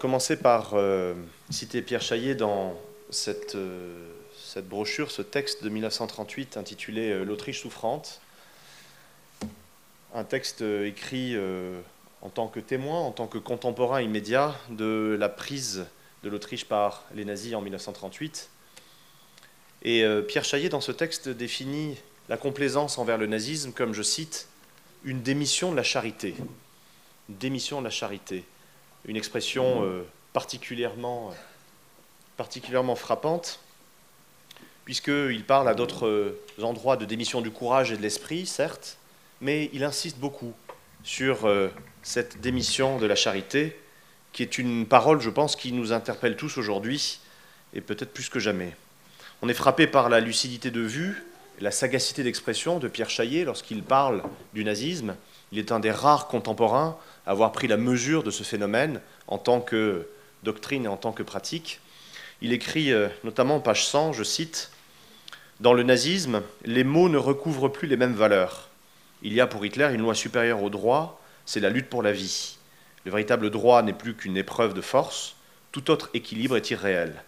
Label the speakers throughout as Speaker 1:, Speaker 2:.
Speaker 1: Commencer par euh, citer Pierre Chaillet dans cette, euh, cette, brochure, ce texte de 1938 intitulé euh, L'Autriche souffrante. Un texte écrit en tant que témoin, en tant que contemporain immédiat de la prise de l'Autriche par les nazis en 1938. Et Pierre Chaillet, dans ce texte, définit la complaisance envers le nazisme comme, je cite, une démission de la charité. Une démission de la charité une expression euh, particulièrement, particulièrement frappante, puisqu'il parle à d'autres euh, endroits de démission du courage et de l'esprit, certes, mais il insiste beaucoup sur euh, cette démission de la charité, qui est une parole, je pense, qui nous interpelle tous aujourd'hui, et peut-être plus que jamais. On est frappé par la lucidité de vue, la sagacité d'expression de Pierre Chaillet lorsqu'il parle du nazisme. Il est un des rares contemporains avoir pris la mesure de ce phénomène en tant que doctrine et en tant que pratique. Il écrit euh, notamment, page 100, je cite, Dans le nazisme, les mots ne recouvrent plus les mêmes valeurs. Il y a pour Hitler une loi supérieure au droit, c'est la lutte pour la vie. Le véritable droit n'est plus qu'une épreuve de force, tout autre équilibre est irréel.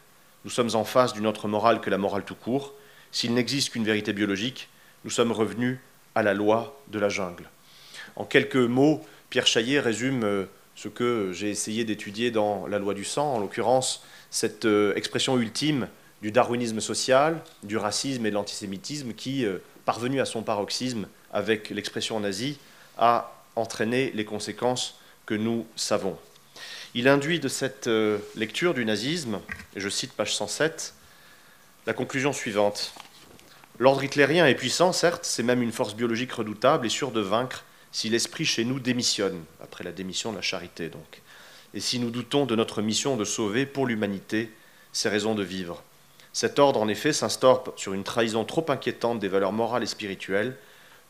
Speaker 1: Nous sommes en face d'une autre morale que la morale tout court. S'il n'existe qu'une vérité biologique, nous sommes revenus à la loi de la jungle. En quelques mots, Pierre Chaillet résume euh, ce que j'ai essayé d'étudier dans La loi du sang, en l'occurrence cette euh, expression ultime du darwinisme social, du racisme et de l'antisémitisme qui, euh, parvenu à son paroxysme avec l'expression nazie, a entraîné les conséquences que nous savons. Il induit de cette lecture du nazisme, et je cite page 107, la conclusion suivante. L'ordre hitlérien est puissant, certes, c'est même une force biologique redoutable et sûre de vaincre si l'esprit chez nous démissionne, après la démission de la charité donc, et si nous doutons de notre mission de sauver pour l'humanité ses raisons de vivre. Cet ordre, en effet, s'instaure sur une trahison trop inquiétante des valeurs morales et spirituelles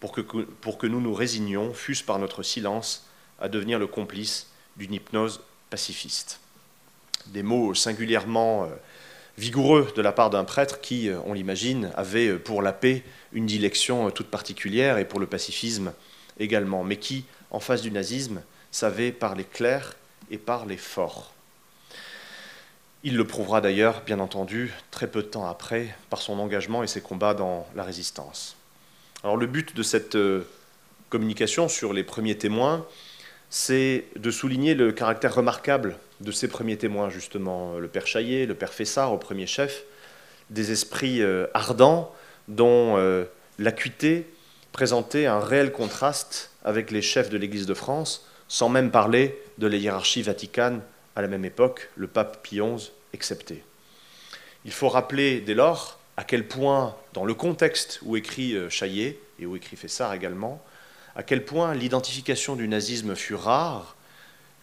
Speaker 1: pour que, pour que nous nous résignions, fût-ce par notre silence, à devenir le complice d'une hypnose pacifiste. Des mots singulièrement euh, vigoureux de la part d'un prêtre qui, euh, on l'imagine, avait euh, pour la paix une dilection toute particulière et pour le pacifisme également, mais qui, en face du nazisme, savait parler clair et parler fort. Il le prouvera d'ailleurs, bien entendu, très peu de temps après, par son engagement et ses combats dans la résistance. Alors le but de cette euh, communication sur les premiers témoins, c'est de souligner le caractère remarquable de ces premiers témoins, justement, le père Chaillet, le père Fessard au premier chef, des esprits euh, ardents dont euh, l'acuité présenter un réel contraste avec les chefs de l'Église de France, sans même parler de la hiérarchie vaticane à la même époque, le pape Pie XI excepté. Il faut rappeler dès lors à quel point, dans le contexte où écrit euh, Chaillet et où écrit Fessard également, à quel point l'identification du nazisme fut rare,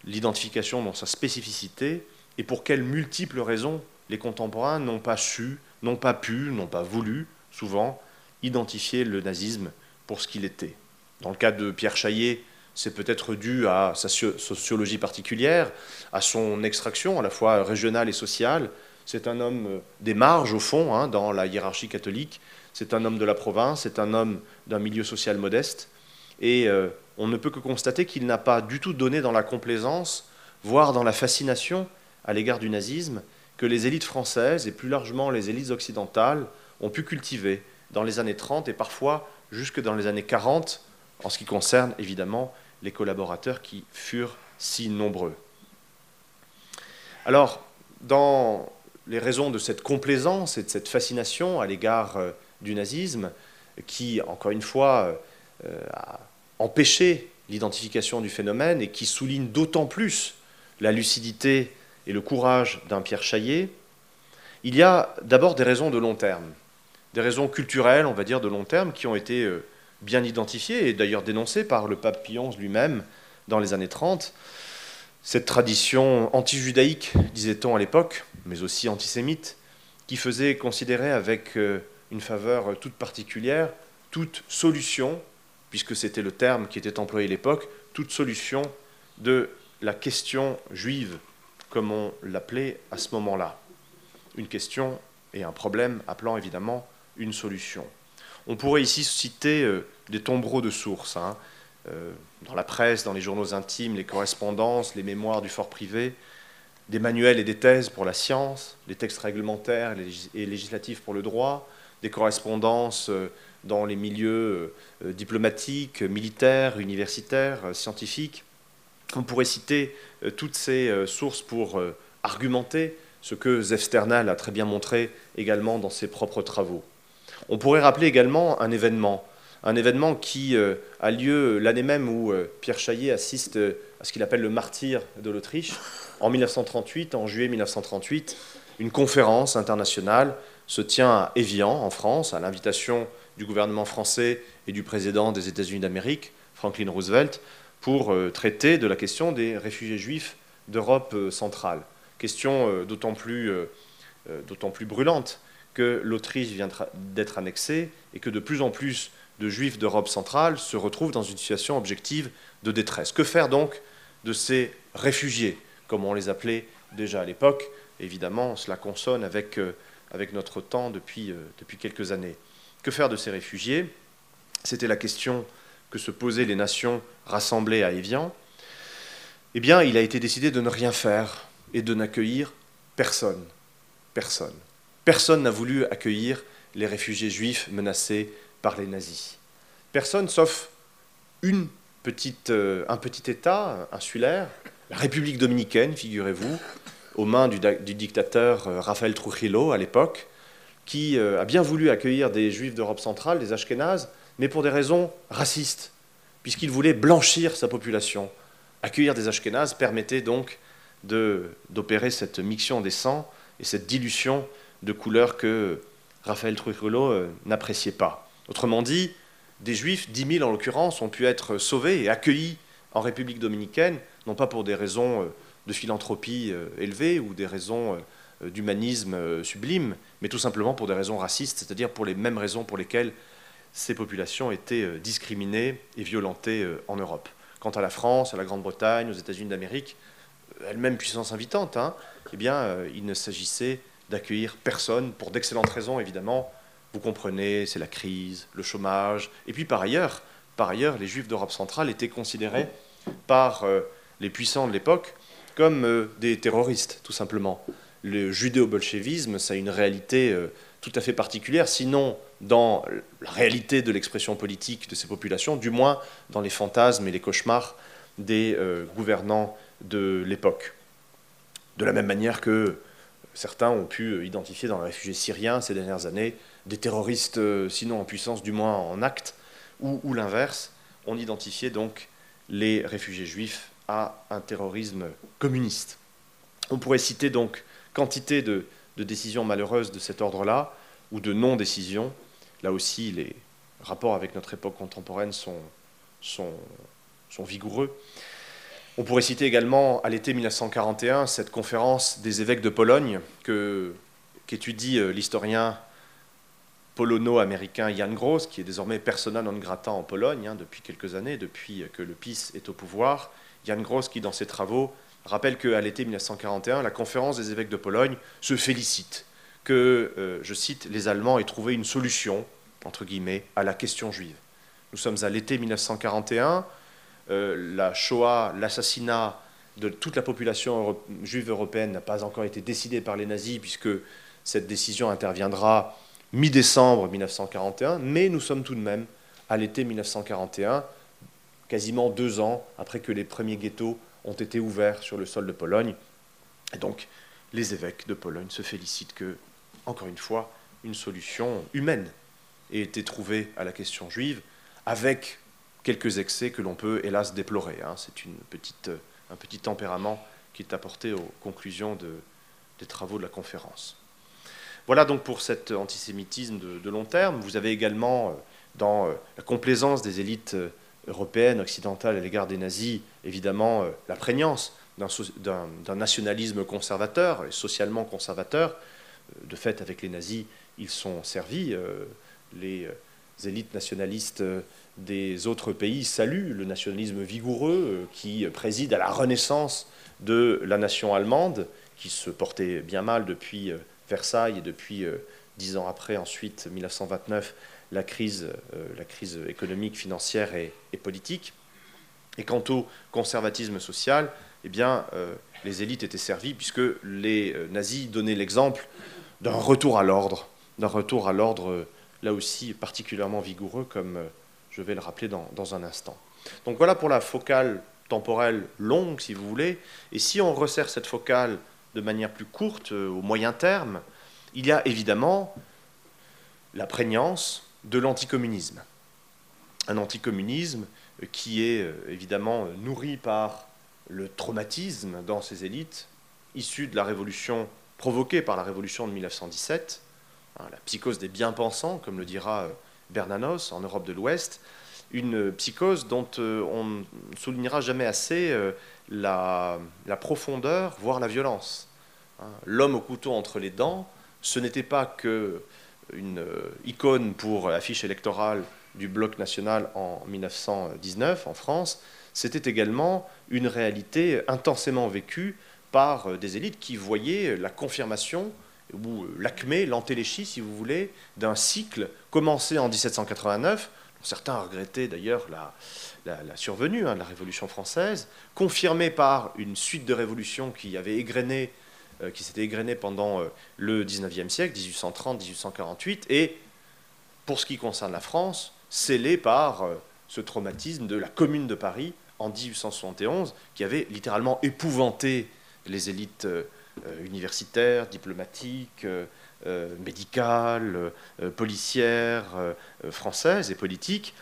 Speaker 1: l'identification dans sa spécificité, et pour quelles multiples raisons les contemporains n'ont pas su, n'ont pas pu, n'ont pas voulu, souvent, identifier le nazisme ce qu'il était. Dans le cas de Pierre Chaillet, c'est peut-être dû à sa sociologie particulière, à son extraction à la fois régionale et sociale. C'est un homme euh, des marges, au fond, hein, dans la hiérarchie catholique. C'est un homme de la province, c'est un homme d'un milieu social modeste. Et euh, on ne peut que constater qu'il n'a pas du tout donné dans la complaisance, voire dans la fascination à l'égard du nazisme, que les élites françaises, et plus largement les élites occidentales, ont pu cultiver dans les années 30 et parfois jusque dans les années 40, en ce qui concerne évidemment les collaborateurs qui furent si nombreux. Alors, dans les raisons de cette complaisance et de cette fascination à l'égard euh, du nazisme, qui, encore une fois, euh, a empêché l'identification du phénomène et qui souligne d'autant plus la lucidité et le courage d'un Pierre Chaillet, il y a d'abord des raisons de long terme des raisons culturelles, on va dire, de long terme, qui ont été euh, bien identifiées et d'ailleurs dénoncées par le pape Pie lui-même dans les années 30. Cette tradition anti-judaïque, disait-on à l'époque, mais aussi antisémite, qui faisait considérer avec euh, une faveur toute particulière toute solution, puisque c'était le terme qui était employé à l'époque, toute solution de la question juive, comme on l'appelait à ce moment-là. Une question et un problème appelant évidemment une solution. On pourrait ici citer euh, des tombereaux de sources. Hein. dans la presse, dans les journaux intimes, les correspondances, les mémoires du fort privé, des manuels et des thèses pour la science, des textes réglementaires et législatifs pour le droit, des correspondances dans les milieux diplomatiques, militaires, universitaires, scientifiques. On pourrait citer toutes ces sources pour argumenter ce que Zef Sternal a très bien montré également dans ses propres travaux. On pourrait rappeler également un événement, un événement qui euh, a lieu l'année même où euh, Pierre Chaillet assiste euh, à ce qu'il appelle le martyr de l'Autriche. En 1938, en juillet 1938, une conférence internationale se tient à Évian, en France, à l'invitation du gouvernement français et du président des États-Unis d'Amérique, Franklin Roosevelt, pour traiter de la question des réfugiés juifs d'Europe centrale. Question d'autant plus brûlante l'Autriche vient d'être annexée et que de plus en plus de juifs d'Europe centrale se retrouvent dans une situation objective de détresse. Que faire donc de ces réfugiés, comme on les appelait déjà à l'époque? Évidemment, cela consonne avec, avec notre temps depuis, depuis quelques années. Que faire de ces réfugiés? C'était la question que se posaient les nations rassemblées à Évian. Eh bien, il a été décidé de ne rien faire et de n'accueillir personne. Personne. Personne n'a voulu accueillir les réfugiés juifs menacés par les nazis. Personne sauf euh, un petit État insulaire, la République dominicaine, figurez-vous, aux mains du, dictateur euh, Rafael Trujillo à l'époque, qui euh, a bien voulu accueillir des juifs d'Europe centrale, des Ashkénazes, mais pour des raisons racistes, puisqu'il voulait blanchir sa population. Accueillir des Ashkénazes permettait donc d'opérer cette mixion des sangs et cette dilution de couleurs que Raphaël Trujillo euh, n'appréciait pas. Autrement dit, des juifs, 10 000 en l'occurrence, ont pu être sauvés et accueillis en République dominicaine, non pas pour des raisons euh, de philanthropie euh, élevées ou des raisons d'humanisme sublime, mais tout simplement pour des raisons racistes, c'est-à-dire pour les mêmes raisons pour lesquelles ces populations étaient discriminées et violentées en Europe. Quant à la France, à la Grande-Bretagne, aux États-Unis d'Amérique, elle-même puissance invitante, hein, eh bien, il ne s'agissait d'accueillir personne pour d'excellentes raisons, évidemment. Vous comprenez, c'est la crise, le chômage. Et puis par ailleurs, par ailleurs, les Juifs d'Europe centrale étaient considérés par euh, les puissants de l'époque comme euh, des terroristes, tout simplement. Le judéo-bolchevisme, ça a une réalité tout à fait particulière, sinon dans la réalité de l'expression politique de ces populations, du moins dans les fantasmes et les cauchemars des gouvernants de l'époque. De la même manière que certains ont pu identifier dans les réfugiés syriens ces dernières années des terroristes, euh, sinon en puissance, du moins en acte, ou, l'inverse, on identifiait donc les réfugiés juifs à un terrorisme communiste. On pourrait citer donc quantité de, décisions malheureuses de cet ordre-là, ou de non-décisions. Là aussi, les rapports avec notre époque contemporaine sont vigoureux. On pourrait citer également à l'été 1941 cette conférence des évêques de Pologne qu'étudie euh, l'historien polono-américain Jan Gross, qui est désormais persona non grata en Pologne hein, depuis quelques années, depuis que le PIS est au pouvoir. Jan Gross qui, dans ses travaux, rappelle qu'à l'été 1941, la conférence des évêques de Pologne se félicite que, euh, je cite, les Allemands aient trouvé une solution, entre guillemets, à la question juive. Nous sommes à l'été 1941, euh, la Shoah, l'assassinat de toute la population juive européenne n'a pas encore été décidé par les nazis, puisque cette décision interviendra mi-décembre 1941, mais nous sommes tout de même à l'été 1941, quasiment deux ans après que les premiers ghettos ont été ouverts sur le sol de Pologne. Et donc, les évêques de Pologne se félicitent que, encore une fois, une solution humaine ait été trouvée à la question juive, avec quelques excès que l'on peut hélas déplorer. Hein. C'est euh, un petit tempérament qui est apporté aux conclusions de, des travaux de la conférence. Voilà donc pour cet antisémitisme de, long terme. Vous avez également, euh, dans euh, la complaisance des élites européennes, occidentales à l'égard des nazis, évidemment la prégnance d'un nationalisme conservateur et socialement conservateur. De fait, avec les nazis, ils sont servis. Les élites nationalistes des autres pays saluent le nationalisme vigoureux euh, qui préside à la renaissance de la nation allemande, qui se portait bien mal depuis euh, Versailles et depuis euh, dix ans après, ensuite 1929, la crise, la crise économique, financière et, politique. Et quant au conservatisme social, eh bien, euh, les élites étaient servies puisque les euh, nazis donnaient l'exemple d'un retour à l'ordre, d'un retour à l'ordre euh, là aussi particulièrement vigoureux, comme je vais le rappeler dans, un instant. Donc voilà pour la focale temporelle longue, si vous voulez. Et si on resserre cette focale de manière plus courte, au moyen terme, il y a évidemment la prégnance de l'anticommunisme. Un anticommunisme qui est évidemment nourri par le traumatisme dans ces élites issues de la révolution provoquée par la révolution de 1917, hein, la psychose des bien-pensants, comme le dira euh, Bernanos en Europe de l'Ouest, une psychose dont euh, on ne soulignera jamais assez euh, la, profondeur, voire la violence. Hein. L'homme au couteau entre les dents, ce n'était pas que une icône pour l'affiche électorale du bloc national en 1919 en France, c'était également une réalité intensément vécue par des élites qui voyaient la confirmation ou euh, l'acmé, l'antéléchie, si vous voulez, d'un cycle commencé en 1789, dont certains regrettaient d'ailleurs la, survenue hein, de la Révolution française, confirmé par une suite de révolutions qui euh, s'était égrenée pendant le 19e siècle, 1830-1848, et pour ce qui concerne la France, scellé par ce traumatisme de la Commune de Paris en 1871, qui avait littéralement épouvanté les élites euh, universitaires, diplomatiques, euh, euh, médicales, policières, françaises et politiques,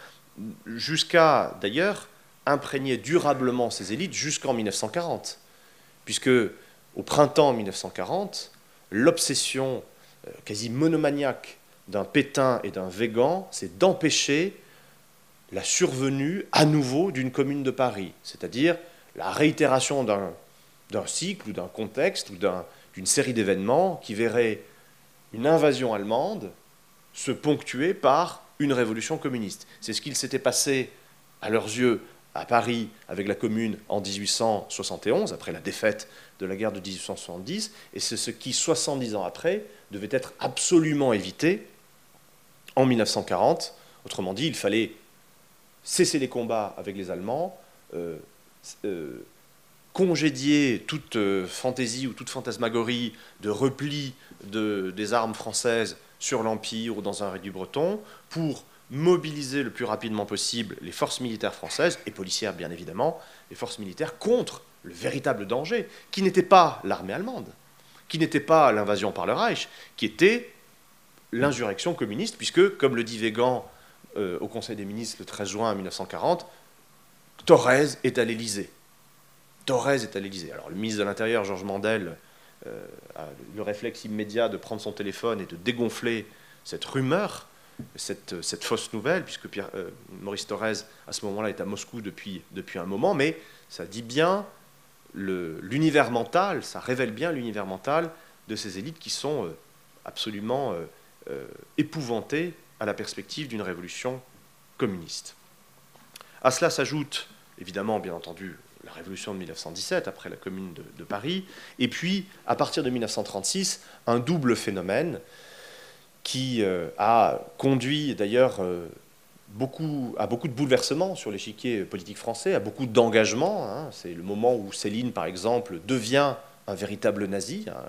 Speaker 1: jusqu'à d'ailleurs imprégner durablement ces élites jusqu'en 1940, puisque au printemps 1940, l'obsession quasi monomaniaque d'un Pétain et d'un Végan, c'est d'empêcher la survenue à nouveau d'une commune de Paris, c'est-à-dire la réitération d'un cycle ou d'un contexte ou d'une série d'événements qui verrait une invasion allemande se ponctuer par une révolution communiste. C'est ce qu'il s'était passé à leurs yeux à Paris avec la commune en 1871, après la défaite de la guerre de 1870, et c'est ce qui, 70 ans après, devait être absolument évité en 1940. Autrement dit, il fallait cesser les combats avec les Allemands, euh, euh, congédier toute euh, fantaisie ou toute fantasmagorie de repli des armes françaises sur l'Empire ou dans un réduit breton, pour mobiliser le plus rapidement possible les forces militaires françaises, et policières bien évidemment, les forces militaires contre le véritable danger, qui n'était pas l'armée allemande, qui n'était pas l'invasion par le Reich, qui était l'insurrection communiste, puisque, comme le dit Végan euh, au Conseil des ministres le 13 juin 1940, Thorez est à l'Élysée. Thorez est à l'Élysée. Alors le ministre de l'Intérieur, Georges Mandel, euh, a le réflexe immédiat de prendre son téléphone et de dégonfler cette rumeur, cette, fausse nouvelle, puisque euh, Maurice Thorez, à ce moment-là, est à Moscou depuis, un moment, mais ça dit bien l'univers mental, ça révèle bien l'univers mental de ces élites qui sont absolument épouvantées à la perspective d'une révolution communiste. À cela s'ajoute, évidemment, bien entendu, la révolution de 1917, après la commune de, Paris, et puis, à partir de 1936, un double phénomène qui euh, a conduit d'ailleurs euh, beaucoup, à beaucoup de bouleversements sur l'échiquier politique français, à beaucoup d'engagement. Hein. C'est le moment où Céline, par exemple, devient un véritable nazi, hein,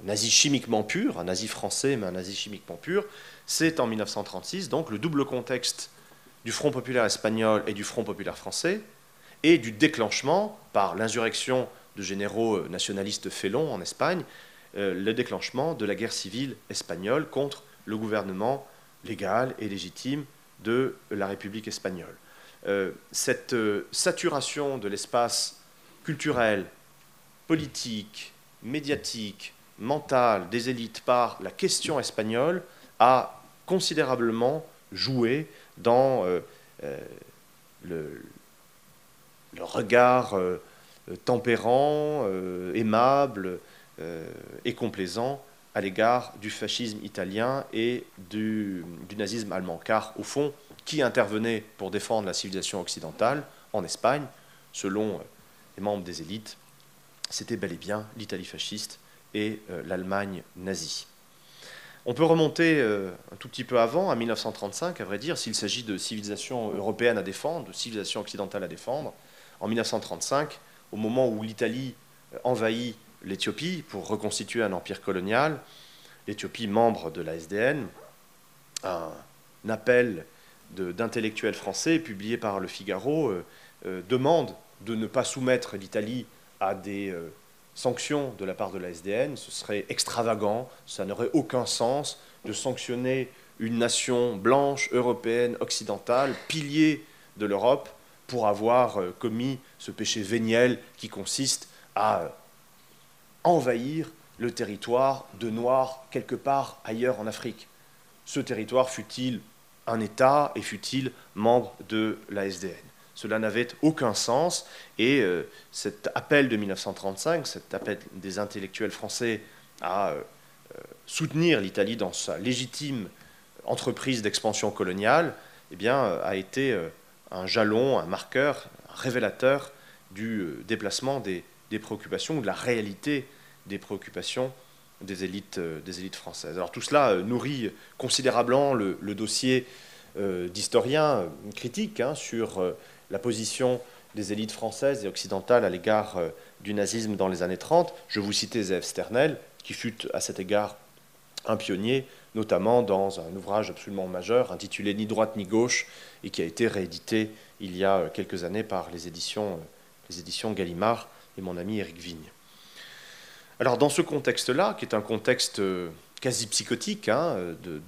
Speaker 1: un nazi chimiquement pur, un nazi français, mais un nazi chimiquement pur. C'est en 1936, donc le double contexte du Front populaire espagnol et du Front populaire français, et du déclenchement, par l'insurrection de généraux euh, nationalistes félons en Espagne, euh, le déclenchement de la guerre civile espagnole contre le gouvernement légal et légitime de la République espagnole. Euh, cette saturation de l'espace culturel, politique, médiatique, mental des élites par la question espagnole a considérablement joué dans euh, le, regard euh, tempérant, aimable et complaisant à l'égard du fascisme italien et du, du, nazisme allemand. Car, au fond, qui intervenait pour défendre la civilisation occidentale en Espagne, selon les membres des élites, c'était bel et bien l'Italie fasciste et l'Allemagne nazie. On peut remonter un tout petit peu avant, à 1935, à vrai dire, s'il s'agit de civilisation européenne à défendre, de civilisation occidentale à défendre. En 1935, au moment où l'Italie envahit l'Éthiopie pour reconstituer un empire colonial, l'Éthiopie membre de la SDN, un appel d'intellectuels français publié par Le Figaro euh, euh, demande de ne pas soumettre l'Italie à des euh, sanctions de la part de la SDN. Ce serait extravagant, ça n'aurait aucun sens de sanctionner une nation blanche, européenne, occidentale, pilier de l'Europe, pour avoir commis ce péché véniel qui consiste à envahir le territoire de Noirs quelque part ailleurs en Afrique. Ce territoire fut-il un État et fut-il membre de la SDN Cela n'avait aucun sens et euh, cet appel de 1935, cet appel des intellectuels français à euh, euh, soutenir l'Italie dans sa légitime entreprise d'expansion coloniale, eh bien, a été un jalon, un marqueur, un révélateur du déplacement des, préoccupations ou de la réalité des préoccupations des élites, euh, françaises. Alors tout cela euh, nourrit considérablement le, dossier euh, d'historiens critiques hein, sur la position des élites françaises et occidentales à l'égard du nazisme dans les années 30. Je vous citais Zef Sternel, qui fut à cet égard un pionnier, notamment dans un ouvrage absolument majeur intitulé Ni droite ni gauche, et qui a été réédité il y a quelques années par les éditions, les éditions Gallimard et mon ami Éric Vigne. Alors dans ce contexte-là, qui est un contexte euh, quasi psychotique, hein,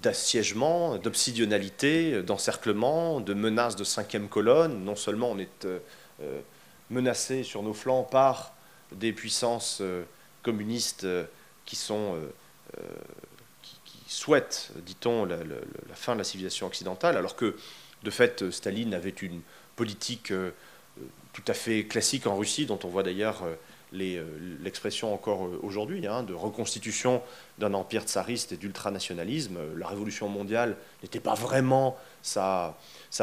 Speaker 1: d'assiègement, d'obsidionalité, d'encerclement, de menaces de cinquième colonne, non seulement on est euh, euh, menacé sur nos flancs par des puissances communistes qui sont souhaitent, dit-on, la, fin de la civilisation occidentale, alors que de fait Staline avait une politique tout à fait classique en Russie, dont on voit d'ailleurs euh, l'expression encore euh, aujourd'hui, hein, de reconstitution d'un empire tsariste et d'ultranationalisme. La révolution mondiale n'était pas vraiment sa,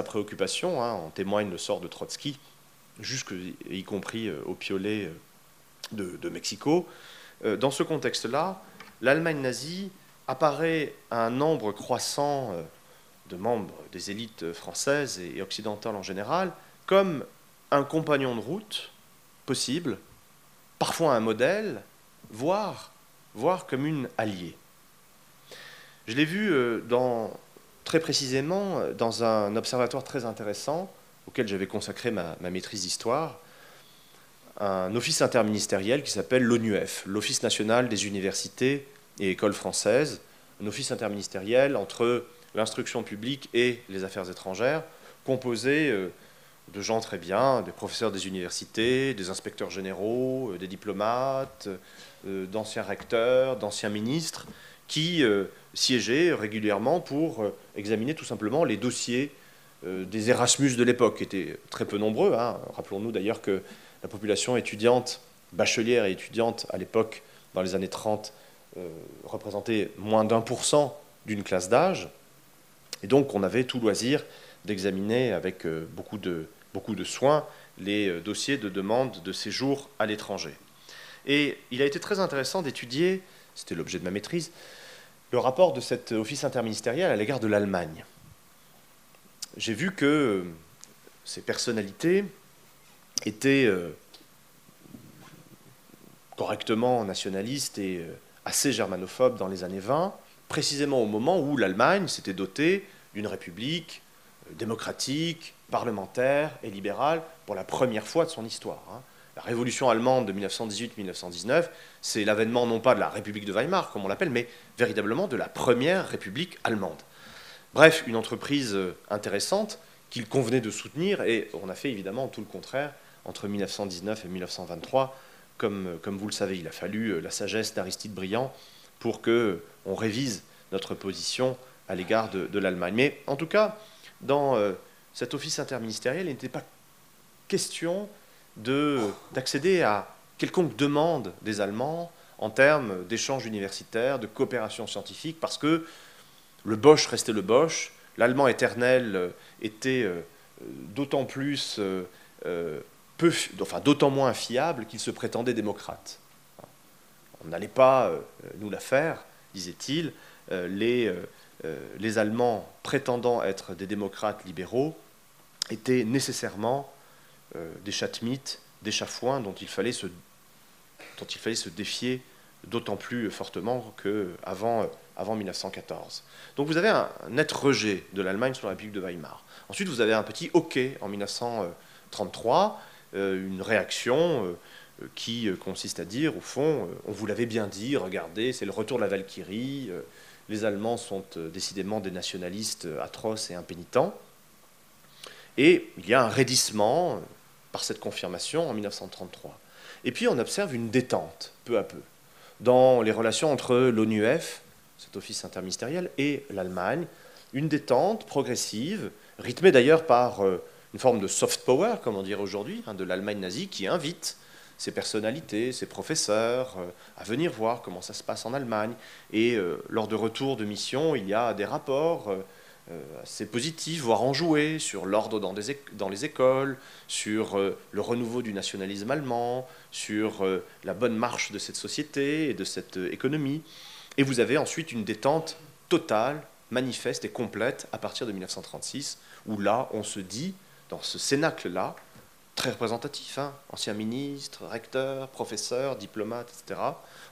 Speaker 1: préoccupation, hein, en témoigne le sort de Trotsky, jusque, y compris euh, au piolet de, Mexico. Dans ce contexte-là, l'Allemagne nazie apparaît un nombre croissant de membres des élites françaises et occidentales en général comme un compagnon de route possible parfois un modèle, voire, comme une alliée. Je l'ai vu euh, très précisément euh, dans un observatoire très intéressant auquel j'avais consacré ma, maîtrise d'histoire, un office interministériel qui s'appelle l'ONUF, l'Office national des universités et écoles françaises, un office interministériel entre l'instruction publique et les affaires étrangères, composé euh, de gens très bien, des professeurs des universités, des inspecteurs généraux, euh, des diplomates, euh, d'anciens recteurs, d'anciens ministres, qui siégeaient régulièrement pour examiner tout simplement les dossiers des Erasmus de l'époque, qui étaient très peu nombreux. Hein. Rappelons-nous d'ailleurs que la population étudiante, bachelière et étudiante à l'époque, dans les années 30, représentait moins d'un pour cent d'une classe d'âge. Et donc on avait tout loisir d'examiner avec beaucoup de, beaucoup de soins les euh, dossiers de demande de séjour à l'étranger. Et il a été très intéressant d'étudier, c'était l'objet de ma maîtrise, le rapport de cet office interministériel à l'égard de l'Allemagne. J'ai vu que euh, ces personnalités étaient euh, correctement nationalistes et assez germanophobes dans les années 20, précisément au moment où l'Allemagne s'était dotée d'une république démocratique, parlementaire et libérale pour la première fois de son histoire. Hein. La révolution allemande de 1918-1919, c'est l'avènement non pas de la République de Weimar, comme on l'appelle, mais véritablement de la première République allemande. Bref, une entreprise euh, intéressante qu'il convenait de soutenir, et on a fait évidemment tout le contraire entre 1919 et 1923. Comme, euh, vous le savez, il a fallu euh, la sagesse d'Aristide Briand pour que on révise notre position à l'égard de, l'Allemagne. Mais en tout cas, dans cet office interministériel, il n'était pas question d'accéder à quelconque demande des Allemands en termes d'échanges universitaires, de coopération scientifique, parce que le Bosch restait le Bosch, l'allemand éternel euh, était euh, d'autant plus, euh, peu, enfin d'autant moins fiable qu'il se prétendait démocrate. On n'allait pas nous la faire, disait-il. les, les Allemands prétendant être des démocrates libéraux étaient nécessairement des chatmites, des chafouins dont il fallait se, dont il fallait se défier d'autant plus fortement qu'avant avant 1914. Donc vous avez un net rejet de l'Allemagne sur la République de Weimar. Ensuite, vous avez un petit hockey en 1933, euh, une réaction euh, qui consiste à dire, au fond, euh, on vous l'avait bien dit, regardez, c'est le retour de la Valkyrie, les Allemands sont décidément des nationalistes atroces et impénitents. Et il y a un raidissement par cette confirmation en 1933. Et puis on observe une détente, peu à peu, dans les relations entre l'ONUF, cet office interministériel, et l'Allemagne, une détente progressive, rythmée d'ailleurs par euh, une forme de soft power, comme on dirait aujourd'hui, hein, de l'Allemagne nazie, qui invite ses personnalités, ses professeurs, euh, à venir voir comment ça se passe en Allemagne. Et euh, lors de retours de mission, il y a des rapports assez positifs, voire enjoués, sur l'ordre dans, les écoles, sur le renouveau du nationalisme allemand, sur la bonne marche de cette société et de cette économie. Et vous avez ensuite une détente totale, manifeste et complète à partir de 1936, où là, on se dit, dans ce cénacle-là, très représentatif, hein, ancien ministre, recteur, professeur, diplomate, etc.,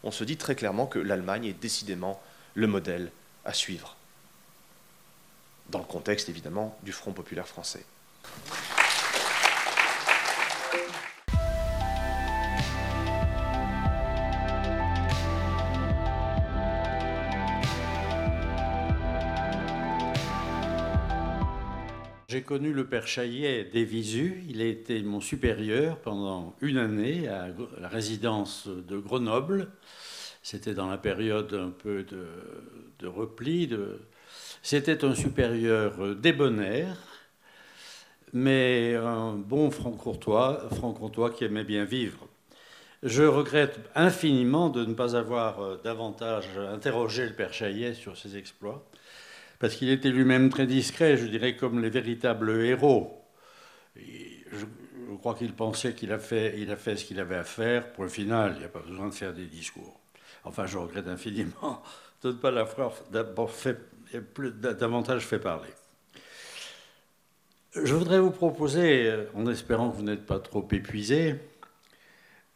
Speaker 1: on se dit très clairement que l'Allemagne est décidément le modèle à suivre, dans le contexte évidemment du Front populaire français.
Speaker 2: Connu le père Chaillet des Visus. Il a été mon supérieur pendant une année à la résidence de Grenoble. C'était dans la période un peu de, repli. C'était un supérieur débonnaire, mais un bon franc-comtois franc qui aimait bien vivre. Je regrette infiniment de ne pas avoir davantage interrogé le père Chaillet sur ses exploits parce qu'il était lui-même très discret, je dirais comme les véritables héros. je, crois qu'il pensait qu'il a, fait, il a fait ce qu'il avait à faire. Pour le final, il n'y a pas besoin de faire des discours. Enfin, je regrette infiniment de ne pas l'avoir davantage fait parler. Je voudrais vous proposer, en espérant que vous n'êtes pas trop épuisé,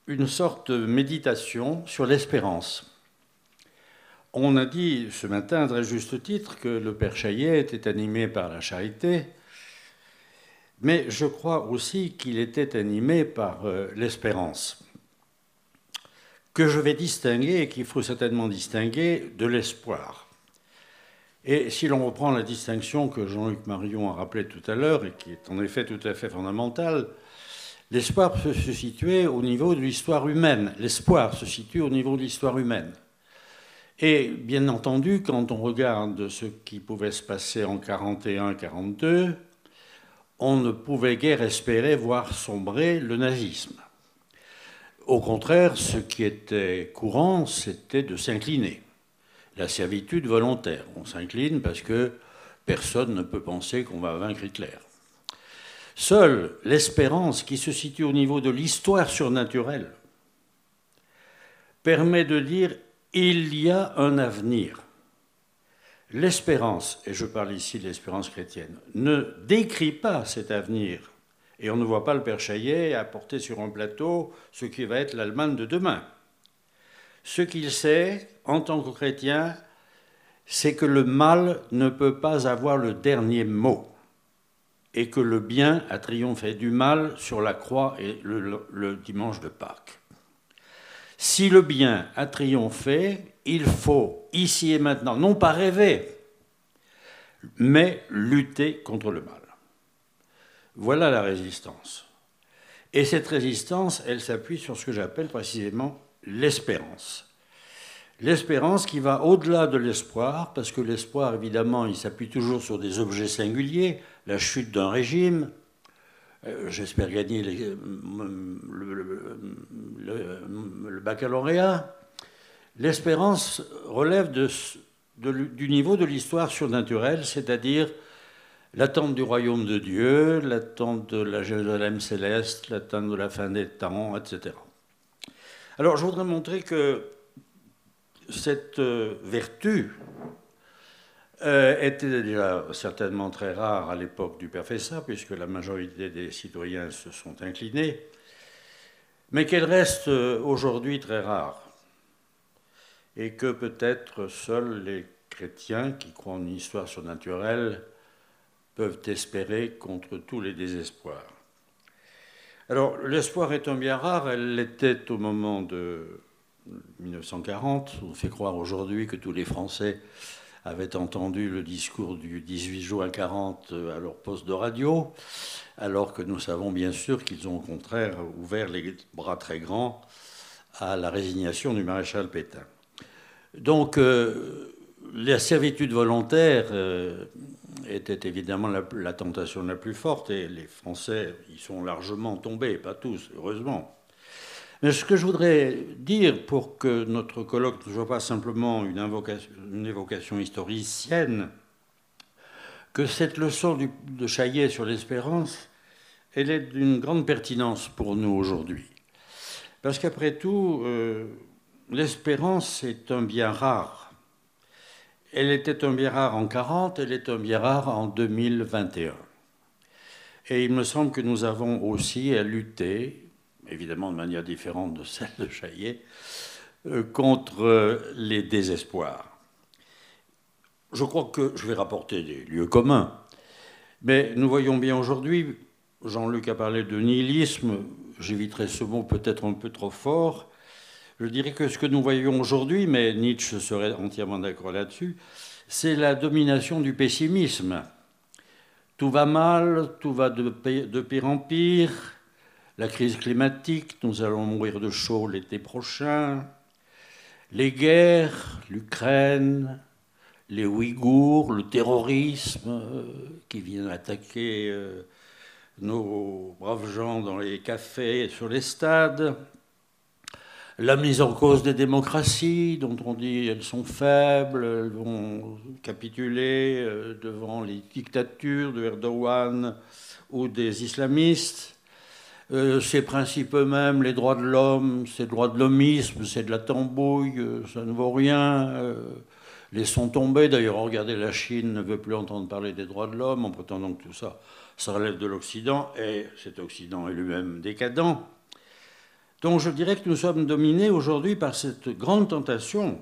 Speaker 2: une sorte de méditation sur l'espérance. On a dit ce matin, à très juste titre, que le Père Chaillet était animé par la charité, mais je crois aussi qu'il était animé par euh, l'espérance, que je vais distinguer et qu'il faut certainement distinguer de l'espoir. Et si l'on reprend la distinction que Jean-Luc Marion a rappelée tout à l'heure, et qui est en effet tout à fait fondamentale, l'espoir peut se situer au niveau de l'histoire humaine. L'espoir se situe au niveau de l'histoire humaine. Et bien entendu, quand on regarde ce qui pouvait se passer en 41-42, on ne pouvait guère espérer voir sombrer le nazisme. Au contraire, ce qui était courant, c'était de s'incliner. La servitude volontaire. On s'incline parce que personne ne peut penser qu'on va vaincre Hitler. Seule l'espérance qui se situe au niveau de l'histoire surnaturelle permet de dire il y a un avenir. L'espérance, et je parle ici de l'espérance chrétienne, ne décrit pas cet avenir. Et on ne voit pas le Père Chaillet apporter sur un plateau ce qui va être l'Allemagne de demain. Ce qu'il sait, en tant que chrétien, c'est que le mal ne peut pas avoir le dernier mot et que le bien a triomphé du mal sur la croix et le, le dimanche de Pâques. Si le bien a triomphé, il faut, ici et maintenant, non pas rêver, mais lutter contre le mal. Voilà la résistance. Et cette résistance, elle s'appuie sur ce que j'appelle précisément l'espérance. L'espérance qui va au-delà de l'espoir, parce que l'espoir, évidemment, il s'appuie toujours sur des objets singuliers, la chute d'un régime, j'espère gagner le, baccalauréat. L'espérance relève du niveau de l'histoire surnaturelle, c'est-à-dire l'attente du royaume de Dieu, l'attente de la Jérusalem céleste, l'attente de la fin des temps, etc. Alors je voudrais montrer que cette euh, vertu euh, était déjà certainement très rare à l'époque du Fessa, puisque la majorité des citoyens se sont inclinés, mais qu'elle reste aujourd'hui très rare, et que peut-être seuls les chrétiens qui croient en une histoire surnaturelle peuvent espérer contre tous les désespoirs. Alors, l'espoir un bien rare, elle l'était au moment de 1940. On fait croire aujourd'hui que tous les Français avaient entendu le discours du 18 juin 40 à leur poste de radio, alors que nous savons bien sûr qu'ils ont au contraire ouvert les bras très grands à la résignation du maréchal Pétain. Donc, euh, la servitude volontaire euh, était évidemment la, tentation la plus forte, et les Français y sont largement tombés, pas tous, heureusement. Mais ce que je voudrais dire pour que notre colloque ne soit pas simplement une, évocation historicienne, que cette leçon de Chaillet sur l'espérance, elle est d'une grande pertinence pour nous aujourd'hui. Parce qu'après tout, euh, l'espérance est un bien rare. Elle était un bien rare en 40, elle est un bien rare en 2021. Et il me semble que nous avons aussi à lutter évidemment de manière différente de celle de Chaillet, euh, contre euh, les désespoirs. Je crois que je vais rapporter des lieux communs, mais nous voyons bien aujourd'hui, Jean-Luc a parlé de nihilisme, j'éviterai ce mot peut-être un peu trop fort, je dirais que ce que nous voyons aujourd'hui, mais Nietzsche serait entièrement d'accord là-dessus, c'est la domination du pessimisme. Tout va mal, tout va de pire en pire, la crise climatique, nous allons mourir de chaud l'été prochain, les guerres, l'Ukraine, les Ouïghours, le terrorisme euh, qui vient attaquer euh, nos braves gens dans les cafés et sur les stades, la mise en cause des démocraties, dont on dit qu'elles sont faibles, elles vont capituler euh, devant les dictatures de Erdogan ou des islamistes. Euh, ces principes eux-mêmes, les droits de l'homme, c'est le droit de l'homisme, c'est de la tambouille, euh, ça ne vaut rien. Euh, laissons tomber. D'ailleurs, regardez, la Chine ne veut plus entendre parler des droits de l'homme en prétendant que tout ça, ça relève de l'Occident, et cet Occident est lui-même décadent. Donc je dirais que nous sommes dominés aujourd'hui par cette grande tentation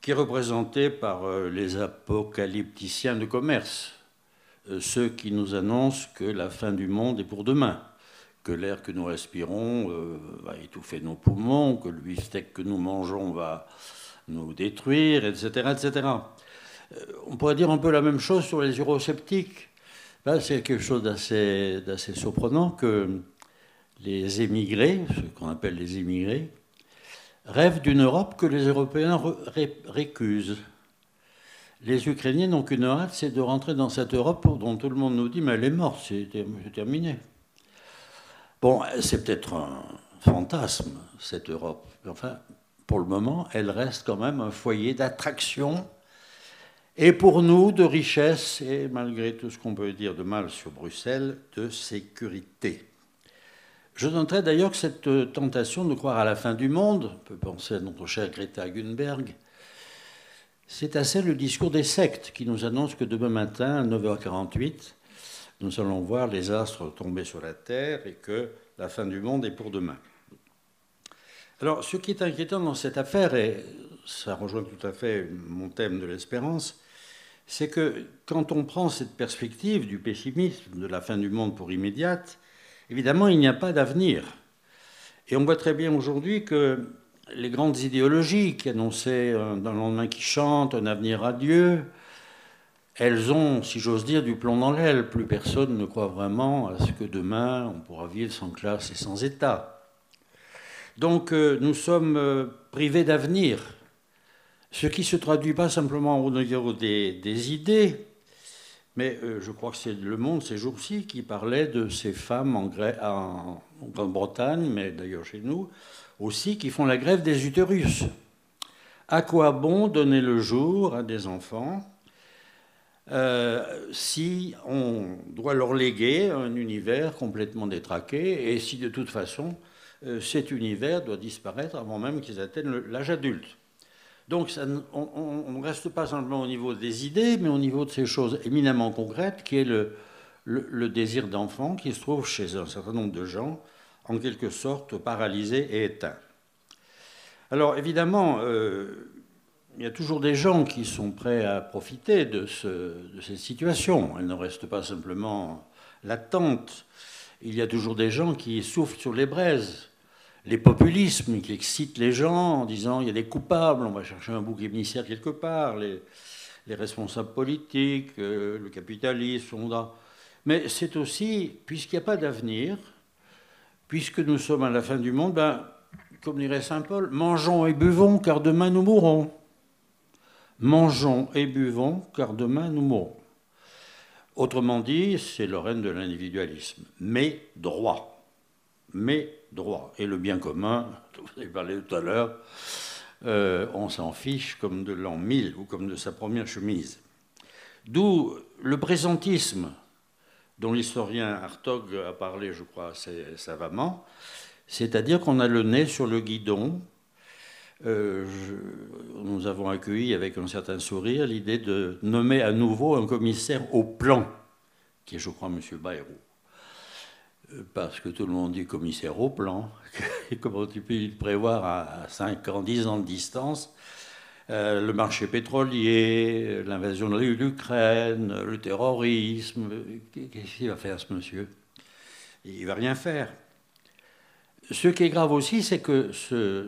Speaker 2: qui est représentée par les apocalypticiens de commerce, ceux qui nous annoncent que la fin du monde est pour demain que l'air que nous respirons euh, va étouffer nos poumons, que le bifteck que nous mangeons va nous détruire, etc. etc. Euh, on pourrait dire un peu la même chose sur les eurosceptiques. c'est quelque chose d'assez, surprenant que les émigrés, ce qu'on appelle les émigrés, rêvent d'une Europe que les Européens récusent. Les Ukrainiens n'ont qu'une hâte, c'est de rentrer dans cette Europe dont tout le monde nous dit mais elle est morte, c'est terminé. Bon, c'est peut-être un fantasme, cette Europe. Enfin, pour le moment, elle reste quand même un foyer d'attraction et pour nous de richesse et malgré tout ce qu'on peut dire de mal sur Bruxelles, de sécurité. Je noterai d'ailleurs que cette tentation de croire à la fin du monde, on peut penser à notre cher Greta Thunberg, c'est assez le discours des sectes qui nous annonce que demain matin, à 9h48, nous allons voir les astres tomber sur la Terre et que la fin du monde est pour demain. Alors, ce qui est inquiétant dans cette affaire, et ça rejoint tout à fait mon thème de l'espérance, c'est que quand on prend cette perspective du pessimisme, de la fin du monde pour immédiate, évidemment, il n'y a pas d'avenir. Et on voit très bien aujourd'hui que les grandes idéologies qui annonçaient un lendemain qui chante, un avenir radieux, elles ont, si j'ose dire, du plomb dans l'aile. Plus personne ne croit vraiment à ce que demain on pourra vivre sans classe et sans État. Donc euh, nous sommes euh, privés d'avenir, ce qui se traduit pas simplement au niveau des, idées, mais euh, je crois que c'est Le Monde ces jours-ci qui parlait de ces femmes en, en Grande-Bretagne, mais d'ailleurs chez nous aussi, qui font la grève des utérus. À quoi bon donner le jour à des enfants euh, si on doit leur léguer un univers complètement détraqué et si de toute façon euh, cet univers doit disparaître avant même qu'ils atteignent l'âge adulte. Donc on ne reste pas simplement au niveau des idées, mais au niveau de ces choses éminemment concrètes, qui est le, désir d'enfant qui se trouve chez un certain nombre de gens, en quelque sorte paralysé et éteint. Alors évidemment, euh, il y a toujours des gens qui sont prêts à profiter de, cette situation. Elle ne reste pas simplement latente. Il y a toujours des gens qui soufflent sur les braises les populismes qui excitent les gens en disant il y a des coupables, on va chercher un bouc émissaire quelque part, les, responsables politiques, euh, le capitalisme, on Mais c'est aussi, puisqu'il n'y a pas d'avenir, puisque nous sommes à la fin du monde, ben, comme dirait Saint Paul, mangeons et buvons car demain nous mourrons. Mangeons et buvons car demain nous mourrons. Autrement dit, c'est le règne de l'individualisme, mais droit. Mais droit. Et le bien commun, vous avez parlé tout à l'heure, euh, on s'en fiche comme de l'an 1000 ou comme de sa première chemise. D'où le présentisme dont l'historien Hartog a parlé, je crois, assez savamment, c'est-à-dire qu'on a le nez sur le guidon. Euh, nous avons accueilli avec un certain sourire l'idée de nommer à nouveau un commissaire au plan, qui est, je crois, M. Bayrou parce que tout le monde dit commissaire au plan, comment tu peux le prévoir à 5 ans, 10 ans de distance euh, le marché pétrolier, l'invasion de l'Ukraine, le terrorisme. Qu'est-ce qu'il va faire ce monsieur? Il va rien faire. Ce qui est grave aussi, c'est que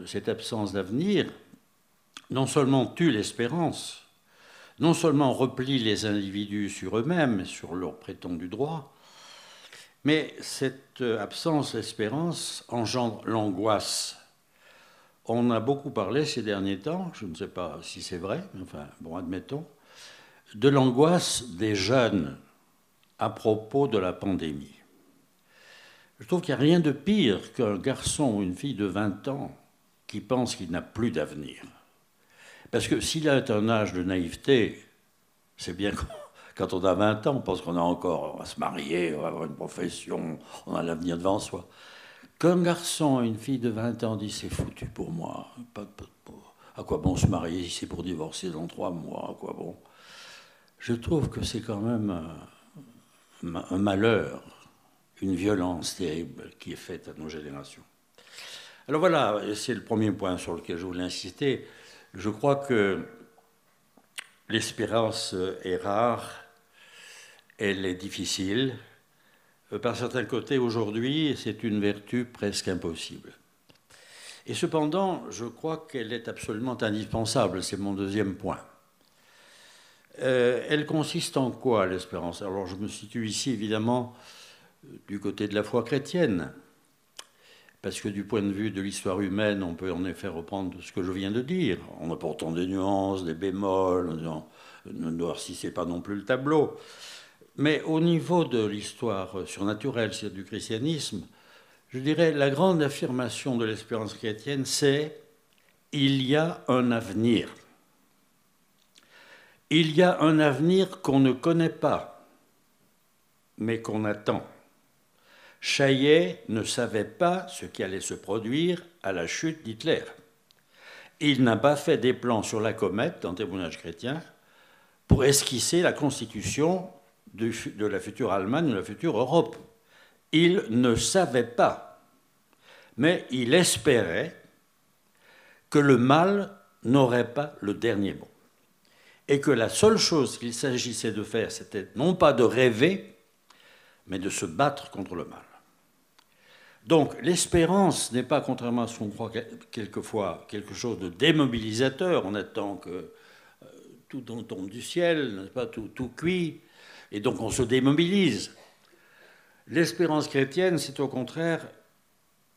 Speaker 2: cette absence d'avenir non seulement tue l'espérance, non seulement replie les individus sur eux-mêmes, sur leur prétendu droit, mais cette absence d'espérance engendre l'angoisse. On a beaucoup parlé ces derniers temps, je ne sais pas si c'est vrai, enfin, bon, admettons, de l'angoisse des jeunes à propos de la pandémie. Je trouve qu'il n'y a rien de pire qu'un garçon ou une fille de 20 ans qui pense qu'il n'a plus d'avenir. Parce que s'il a un âge de naïveté, c'est bien quand on a 20 ans, on pense qu'on a encore, on va se marier, on va avoir une profession, on a l'avenir devant soi. Qu'un garçon, une fille de 20 ans dit c'est foutu pour moi, à quoi bon se marier si c'est pour divorcer dans trois mois, à quoi bon? Je trouve que c'est quand même un malheur, une violence terrible qui est faite à nos générations. Alors voilà, c'est le premier point sur lequel je voulais insister. Je crois que l'espérance est rare elle est difficile. Euh, par certains côtés, aujourd'hui, c'est une vertu presque impossible. Et cependant, je crois qu'elle est absolument indispensable, c'est mon deuxième point. Euh, elle consiste en quoi l'espérance? Alors je me situe ici évidemment du côté de la foi chrétienne, parce que du point de vue de l'histoire humaine, on peut en effet reprendre ce que je viens de dire, en apportant des nuances, des bémols, ne noircissez pas non plus le tableau. Mais au niveau de l'histoire surnaturelle, c'est du christianisme, je dirais la grande affirmation de l'espérance chrétienne, c'est il y a un avenir. Il y a un avenir qu'on ne connaît pas, mais qu'on attend. Chaillet ne savait pas ce qui allait se produire à la chute d'Hitler. Il n'a pas fait des plans sur la comète, dans témoignage chrétien, pour esquisser la constitution de, la future Allemagne, de la future Europe. Il ne savait pas, mais il espérait que le mal n'aurait pas le dernier mot. Et que la seule chose qu'il s'agissait de faire, c'était non pas de rêver, mais de se battre contre le mal. Donc l'espérance n'est pas, contrairement à ce qu'on croit quelquefois, quelque chose de démobilisateur. On attend que euh, tout tombe du ciel, pas tout, tout cuit. Et donc on se démobilise. L'espérance chrétienne, c'est au contraire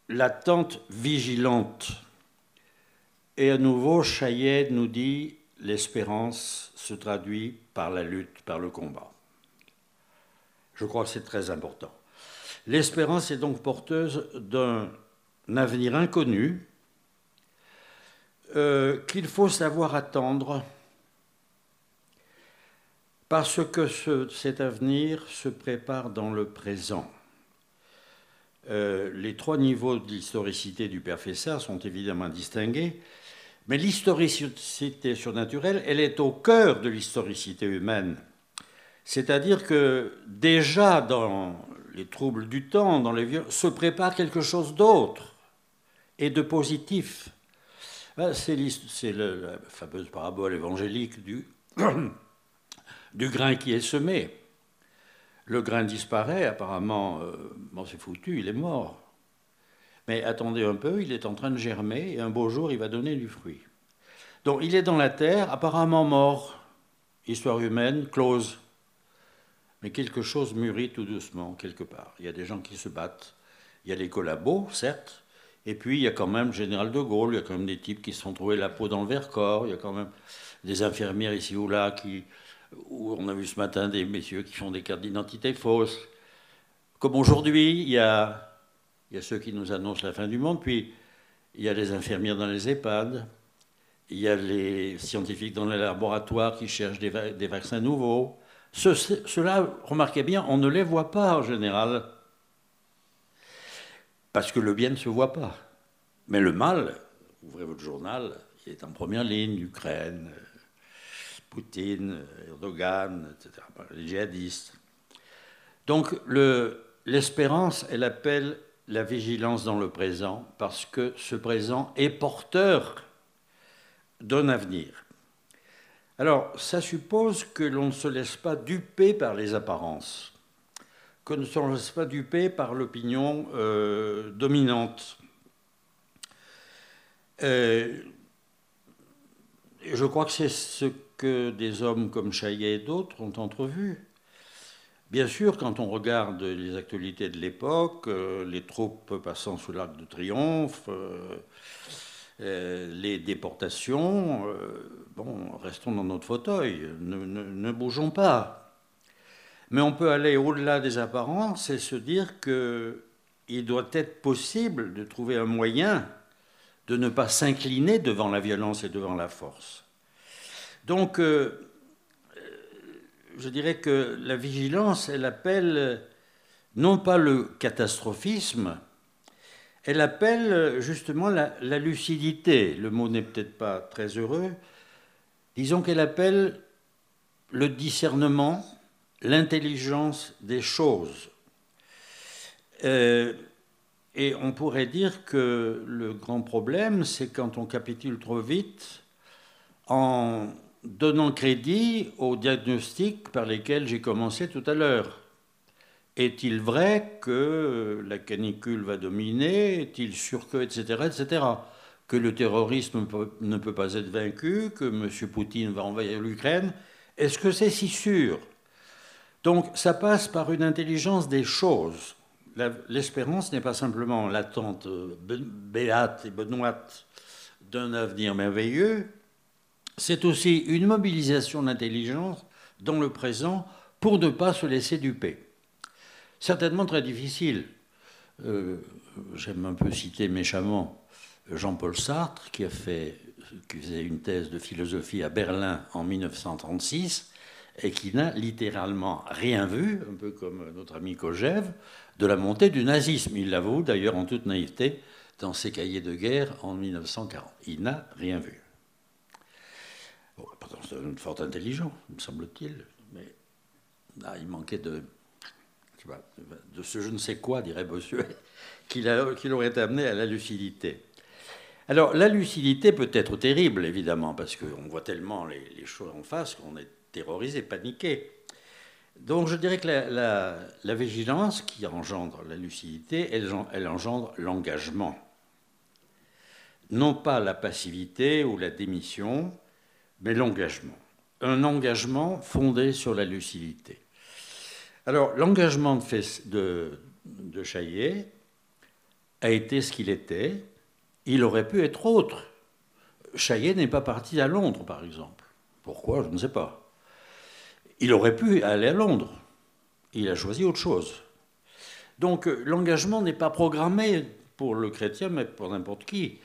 Speaker 2: l'attente vigilante. Et à nouveau, Chaillet nous dit l'espérance se traduit par la lutte, par le combat. Je crois que c'est très important. L'espérance est donc porteuse d'un avenir inconnu euh, qu'il faut savoir attendre parce que cet avenir se prépare dans le présent. Euh, les trois niveaux d'historicité du père Fessard sont évidemment distingués, Mais l'historicité surnaturelle, elle est au cœur de l'historicité humaine. C'est-à-dire que déjà dans les troubles du temps, dans les vieux, se prépare quelque chose d'autre et de positif. Ben, c'est la fameuse parabole évangélique du, grain qui est semé. Le grain disparaît, apparemment, euh, c'est foutu, il est mort. Mais attendez un peu, il est en train de germer et un beau jour, il va donner du fruit. Donc il est dans la terre, apparemment mort. Histoire humaine, close. Mais quelque chose mûrit tout doucement, quelque part. Il y a des gens qui se battent. Il y a les collabos, certes. Et puis il y a quand même général de Gaulle, il y a quand même des types qui se sont trouvés la peau dans le verre-corps. Il y a quand même des infirmières ici ou là qui. Où on a vu ce matin des messieurs qui font des cartes d'identité fausses. Comme aujourd'hui, il y a il y a ceux qui nous annoncent la fin du monde, puis il y a les infirmières dans les EHPAD, il y a les scientifiques dans les laboratoires qui cherchent des, vaccins nouveaux. Ceux-là, remarquez bien, on ne les voit pas en général, parce que le bien ne se voit pas. Mais le mal, ouvrez votre journal, il est en première ligne, l'Ukraine, Poutine, Erdogan, etc., les djihadistes. Donc l'espérance, elle appelle la vigilance dans le présent parce que ce présent est porteur d'un avenir. Alors, ça suppose que l'on ne se laisse pas duper par les apparences, que ne se laisse pas duper par l'opinion euh, dominante. Euh, je crois que c'est ce que des hommes comme Chaillet et d'autres ont entrevu. Bien sûr, quand on regarde les actualités de l'époque, euh, les troupes passant sous l'arc de triomphe, euh, euh, les déportations, bon, restons dans notre fauteuil, ne, bougeons pas. Mais on peut aller au-delà des apparences et se dire qu'il doit être possible de trouver un moyen de ne pas s'incliner devant la violence et devant la force. Donc, je dirais que la vigilance, elle appelle non pas le catastrophisme, elle appelle justement la, lucidité. Le mot n'est peut-être pas très heureux. Disons qu'elle appelle le discernement, l'intelligence des choses. Euh, et on pourrait dire que le grand problème, c'est quand on capitule trop vite en donnant crédit aux diagnostics par lesquels j'ai commencé tout à l'heure. Est-il vrai que la canicule va dominer? Est-il sûr que, etc., etc. Que le terrorisme ne peut pas être vaincu Que M. Poutine va envahir l'Ukraine Est-ce que c'est si sûr? Donc ça passe par une intelligence des choses. L'espérance n'est pas simplement l'attente béate et benoîte d'un avenir merveilleux, c'est aussi une mobilisation d'intelligence dans le présent pour ne pas se laisser duper. Certainement très difficile. Euh, j'aime un peu citer méchamment Jean-Paul Sartre, qui, a fait, faisait une thèse de philosophie à Berlin en 1936 et qui n'a littéralement rien vu, un peu comme notre ami Kojève, de la montée du nazisme. Il l'avoue d'ailleurs en toute naïveté dans ses cahiers de guerre en 1940. Il n'a rien vu. Bon, c'est une forte intelligent, me semble-t-il, mais il manquait de, de ce je ne sais quoi, dirait Bossuet, qui l'aurait amené à la lucidité. Alors, la lucidité peut être terrible, évidemment, parce qu'on voit tellement les, choses en face qu'on est terrorisé, paniqué. Donc, je dirais que la, la, vigilance qui engendre la lucidité, elle engendre l'engagement. Non pas la passivité ou la démission, mais l'engagement. Un engagement fondé sur la lucidité. Alors, l'engagement de, de, Chaillet a été ce qu'il était. Il aurait pu être autre. Chaillet n'est pas parti à Londres, par exemple. Pourquoi? Je ne sais pas. Il aurait pu aller à Londres. Il a choisi autre chose. Donc l'engagement n'est pas programmé pour le chrétien, mais pour n'importe qui.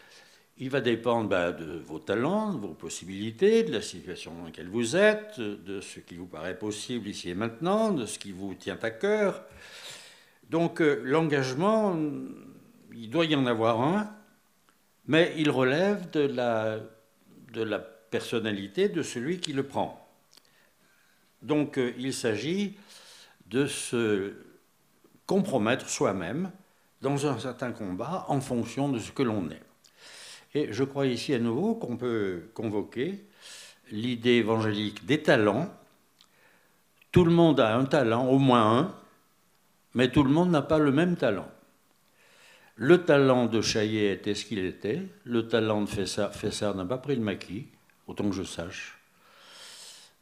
Speaker 2: Il va dépendre bah, de vos talents, de vos possibilités, de la situation dans laquelle vous êtes, de ce qui vous paraît possible ici et maintenant, de ce qui vous tient à cœur. Donc euh, l'engagement, il doit y en avoir un, mais il relève de la de la personnalité de celui qui le prend. Donc euh, il s'agit de se compromettre soi-même dans un certain combat en fonction de ce que l'on est. Et je crois ici à nouveau qu'on peut convoquer l'idée évangélique des talents. Tout le monde a un talent, au moins un, mais tout le monde n'a pas le même talent. Le talent de Chaillet était ce qu'il était, le talent de Fessard, n'a pas pris le maquis, autant que je sache.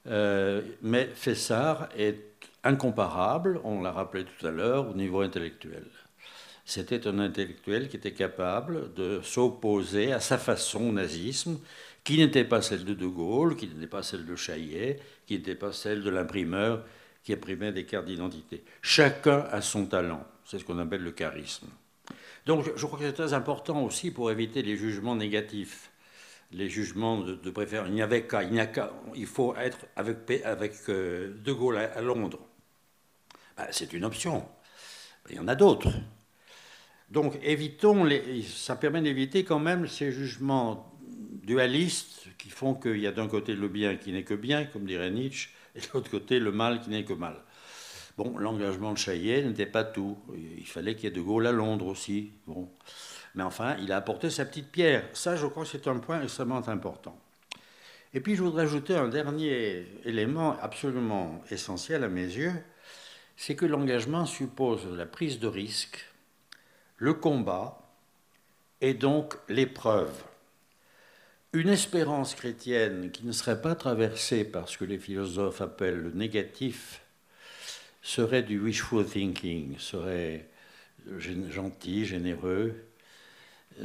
Speaker 2: Euh, mais Fessard est incomparable, on l'a rappelé tout à l'heure, au niveau intellectuel. C'était un intellectuel qui était capable de s'opposer à sa façon au nazisme, qui n'était pas celle de De Gaulle, qui n'était pas celle de Chaillet, qui n'était pas celle de l'imprimeur qui imprimait des cartes d'identité. Chacun a son talent, c'est ce qu'on appelle le charisme. Donc je crois que c'est très important aussi pour éviter les jugements négatifs les jugements de, préférence. Il n'y avait qu'à, il, il faut être avec, avec euh, De Gaulle à, Londres. Ben, c'est une option. Il y en a d'autres. Donc évitons, ça permet d'éviter quand même ces jugements dualistes qui font qu'il y a d'un côté le bien qui n'est que bien, comme dirait Nietzsche, et de l'autre côté le mal qui n'est que mal. Bon, l'engagement de Chaillet n'était pas tout. Il fallait qu'il y ait De Gaulle à Londres aussi. Bon. Mais enfin, il a apporté sa petite pierre. Ça, je crois c'est un point extrêmement important. Et puis, je voudrais ajouter un dernier élément absolument essentiel à mes yeux, c'est que l'engagement suppose la prise de risque, le combat et donc l'épreuve. Une espérance chrétienne qui ne serait pas traversée par ce que les philosophes appellent le négatif serait du wishful thinking, serait gentil, généreux,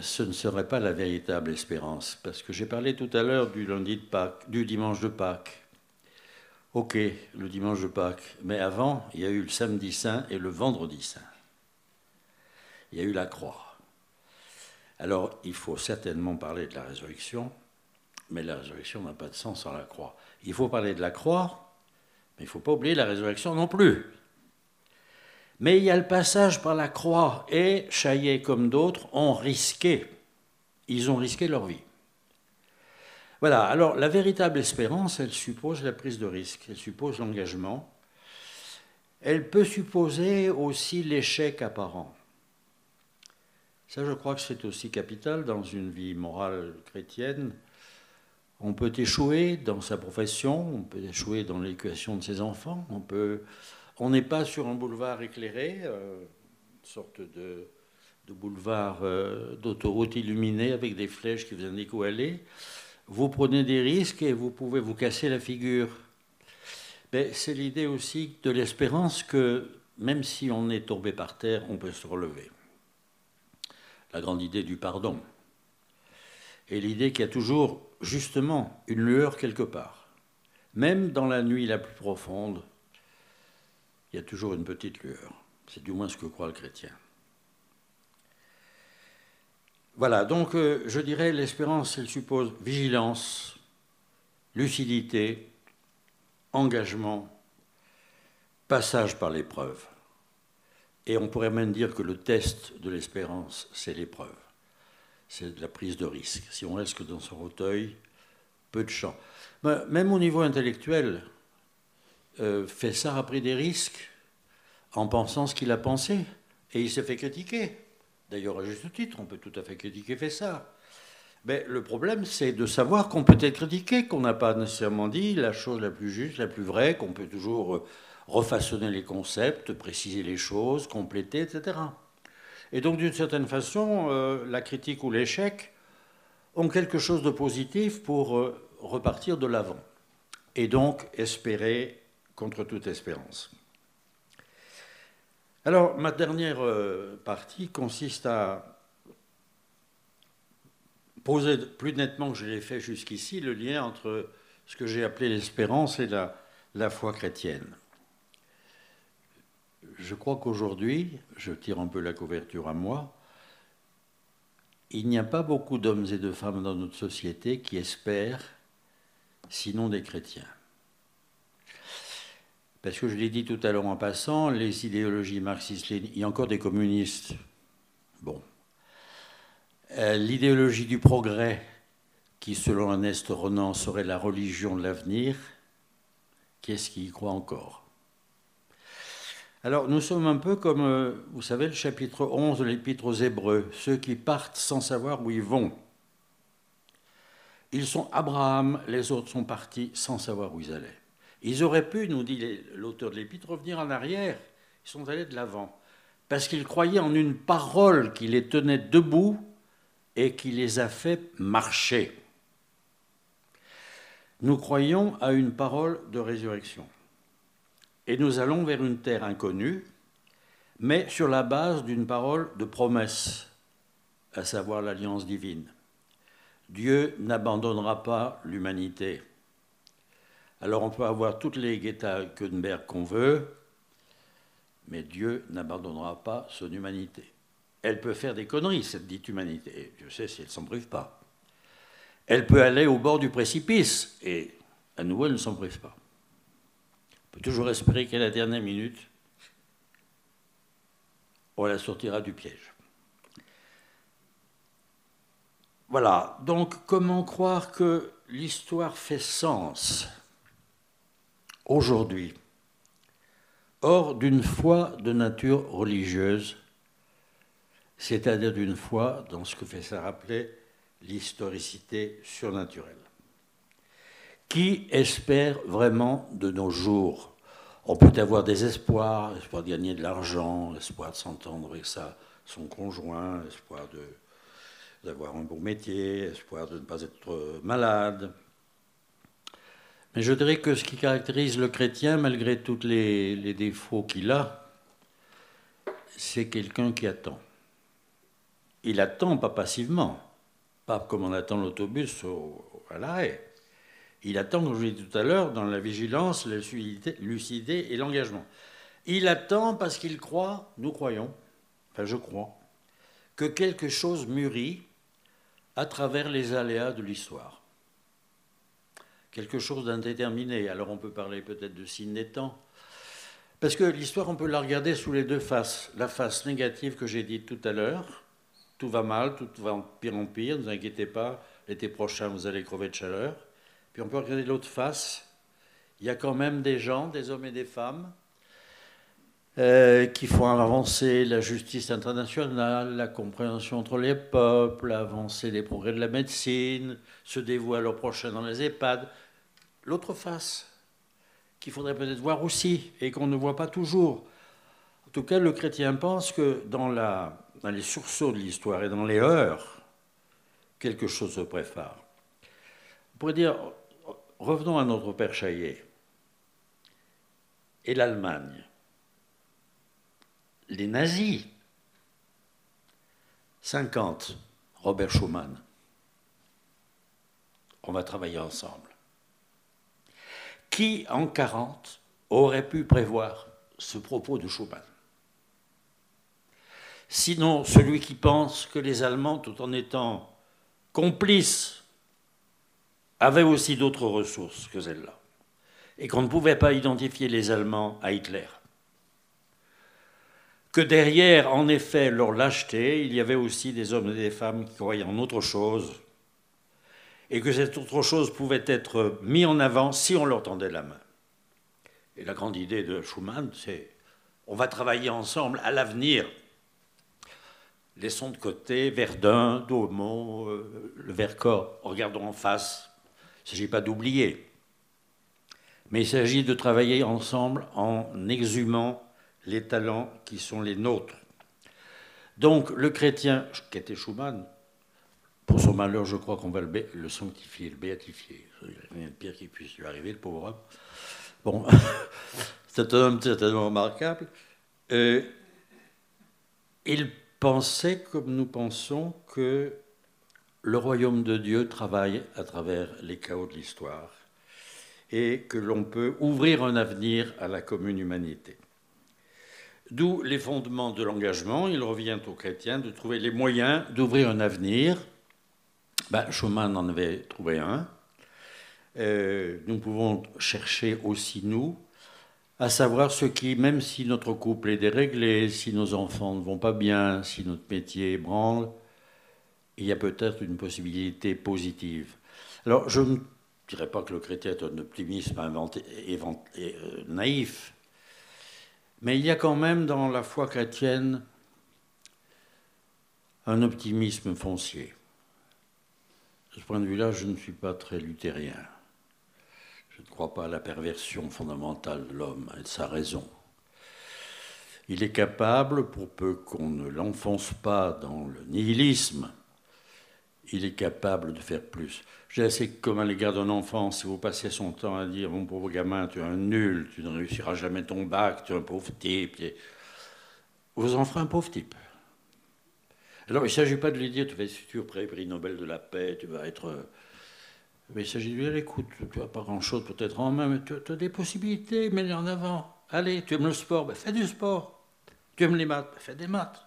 Speaker 2: ce ne serait pas la véritable espérance. Parce que j'ai parlé tout à l'heure du lundi de Pâques, du dimanche de Pâques. Ok, le dimanche de Pâques. Mais avant, il y a eu le samedi saint et le vendredi saint. Il y a eu la croix. Alors, il faut certainement parler de la résurrection, mais la résurrection n'a pas de sens sans la croix. Il faut parler de la croix, mais il ne faut pas oublier la résurrection non plus. Mais il y a le passage par la croix et Chaillet comme d'autres ont risqué. Ils ont risqué leur vie. Voilà, alors la véritable espérance, elle suppose la prise de risque, elle suppose l'engagement. Elle peut supposer aussi l'échec apparent. Ça, je crois que c'est aussi capital dans une vie morale chrétienne. On peut échouer dans sa profession, on peut échouer dans l'éducation de ses enfants, on n'est pas sur un boulevard éclairé, euh, une sorte de, boulevard euh, d'autoroute illuminée avec des flèches qui vous indiquent où aller. Vous prenez des risques et vous pouvez vous casser la figure. c'est l'idée aussi de l'espérance que même si on est tombé par terre, on peut se relever. La grande idée du pardon. Et l'idée qu'il y a toujours justement une lueur quelque part. Même dans la nuit la plus profonde, il y a toujours une petite lueur. C'est du moins ce que croit le chrétien. Voilà, donc euh, je dirais l'espérance, elle suppose vigilance, lucidité, engagement, passage par l'épreuve. Et on pourrait même dire que le test de l'espérance, c'est l'épreuve. C'est la prise de risque. Si on reste dans son fauteuil, peu de champ. Même au niveau intellectuel, euh, Fessard a pris des risques en pensant ce qu'il a pensé. Et il s'est fait critiquer. D'ailleurs, à juste titre, on peut tout à fait critiquer Fessard. Mais le problème, c'est de savoir qu'on peut être critiqué, qu'on n'a pas nécessairement dit la chose la plus juste, la plus vraie, qu'on peut toujours euh, refaçonner les concepts, préciser les choses, compléter, etc. Et donc, d'une certaine façon, euh, la critique ou l'échec ont quelque chose de positif pour repartir de l'avant. Et donc, espérer contre toute espérance. Alors, ma dernière euh, partie consiste à poser plus nettement que je l'ai fait jusqu'ici le lien entre ce que j'ai appelé l'espérance et la foi chrétienne. Je crois qu'aujourd'hui, je tire un peu la couverture à moi, il n'y a pas beaucoup d'hommes et de femmes dans notre société qui espèrent, sinon des chrétiens. Parce que je l'ai dit tout à l'heure en passant, les idéologies marxistes, il y a encore des communistes. Bon. Euh, l'idéologie du progrès qui, selon Ernest Renan, serait la religion de l'avenir, qu'est-ce qui y croit encore? Alors, nous sommes un peu comme, euh, vous savez, le chapitre 11 de l'Épître aux Hébreux, ceux qui partent sans savoir où ils vont. Ils sont Abraham, les autres sont partis sans savoir où ils allaient. Ils auraient pu, nous dit l'auteur de l'Épître, revenir en arrière. Ils sont allés de l'avant. Parce qu'ils croyaient en une parole qui les tenait debout et qui les a fait marcher. Nous croyons à une parole de résurrection. Et nous allons vers une terre inconnue, mais sur la base d'une parole de promesse, à savoir l'alliance divine. Dieu n'abandonnera pas l'humanité. Alors on peut avoir toutes les Greta Thunberg qu'on veut, mais Dieu n'abandonnera pas son humanité. Elle peut faire des conneries, cette dite humanité. Je sais si elle ne s'en prive pas. Elle peut aller au bord du précipice, et à nouveau, elle ne s'en prive pas. Peut toujours espérer qu'à la dernière minute, on la sortira du piège. Voilà, donc comment croire que l'histoire fait sens aujourd'hui, hors d'une foi de nature religieuse, c'est-à-dire d'une foi dans ce que fait ça rappeler l'historicité surnaturelle? Qui espère vraiment de nos jours On peut avoir des espoirs, espoir de gagner de l'argent, espoir de s'entendre avec son conjoint, espoir d'avoir un bon métier, espoir de ne pas être malade. Mais je dirais que ce qui caractérise le chrétien, malgré tous les, les défauts qu'il a, c'est quelqu'un qui attend. Il attend pas passivement, pas comme on attend l'autobus à l'arrêt. Il attend, comme je tout à l'heure, dans la vigilance, la lucidité et l'engagement. Il attend parce qu'il croit, nous croyons, enfin je crois, que quelque chose mûrit à travers les aléas de l'histoire. Quelque chose d'indéterminé. Alors on peut parler peut-être de signe des. Parce que l'histoire, on peut la regarder sous les deux faces. La face négative que j'ai dite tout à l'heure, tout va mal, tout va de pire en pire, ne vous inquiétez pas, l'été prochain vous allez crever de chaleur. Puis on peut regarder l'autre face, il y a quand même des gens, des hommes et des femmes, euh, qui font avancer la justice internationale, la compréhension entre les peuples, avancer les progrès de la médecine, se dévouer à leur prochain dans les EHPAD. L'autre face, qu'il faudrait peut-être voir aussi et qu'on ne voit pas toujours. En tout cas, le chrétien pense que dans dans les sursauts de l'histoire et dans les heures, quelque chose se prépare. On pourrait dire, revenons à notre père Chaillet et l'Allemagne. Les nazis, 50, Robert Schuman. On va travailler ensemble. Qui, en 40, aurait pu prévoir ce propos de Schuman? Sinon celui qui pense que les Allemands, tout en étant complices, avaient aussi d'autres ressources que celles-là, et qu'on ne pouvait pas identifier les Allemands à Hitler. Que derrière, en effet, leur lâcheté, il y avait aussi des hommes et des femmes qui croyaient en autre chose, et que cette autre chose pouvait être mise en avant si on leur tendait la main. Et la grande idée de Schuman, c'est on va travailler ensemble à l'avenir Laissons de côté Verdun, Daumont, euh, le Vercors. Regardons en face. Il ne s'agit pas d'oublier. Mais il s'agit de travailler ensemble en exhumant les talents qui sont les nôtres. Donc le chrétien, qui était Schumann, pour son malheur, je crois qu'on va le, sanctifier, le béatifier. Il n'y a rien de pire qui puisse lui arriver, le pauvre homme. Bon, c'est un homme certainement remarquable. Euh, il Pensez comme nous pensons que le royaume de Dieu travaille à travers les chaos de l'histoire et que l'on peut ouvrir un avenir à la commune humanité. D'où les fondements de l'engagement. Il revient aux chrétiens de trouver les moyens d'ouvrir un avenir. Ben, Schumann en avait trouvé un. Euh, nous pouvons chercher aussi, nous, à savoir ce qui, même si notre couple est déréglé, si nos enfants ne vont pas bien, si notre métier branle, il y a peut-être une possibilité positive. Alors, je ne dirais pas que le chrétien est un optimisme euh, naïf, mais il y a quand même dans la foi chrétienne un optimisme foncier. De ce point de vue-là, je ne suis pas très luthérien. Je ne crois pas à la perversion fondamentale de l'homme et de sa raison. Il est capable, pour peu qu'on ne l'enfonce pas dans le nihilisme, il est capable de faire plus. C'est comme à l'égard d'un enfant, si vous passez son temps à dire Mon pauvre gamin, tu es un nul, tu ne réussiras jamais ton bac, tu es un pauvre type. Vous en ferez un pauvre type. Alors, il ne s'agit pas de lui dire Tu vas être futur prix Nobel de la paix, tu vas être. Euh, mais il s'agit de lui dire Écoute, tu n'as pas grand-chose peut-être en main, mais tu as des possibilités, mets en avant. Allez, tu aimes le sport, ben fais du sport. Tu aimes les maths, ben fais des maths.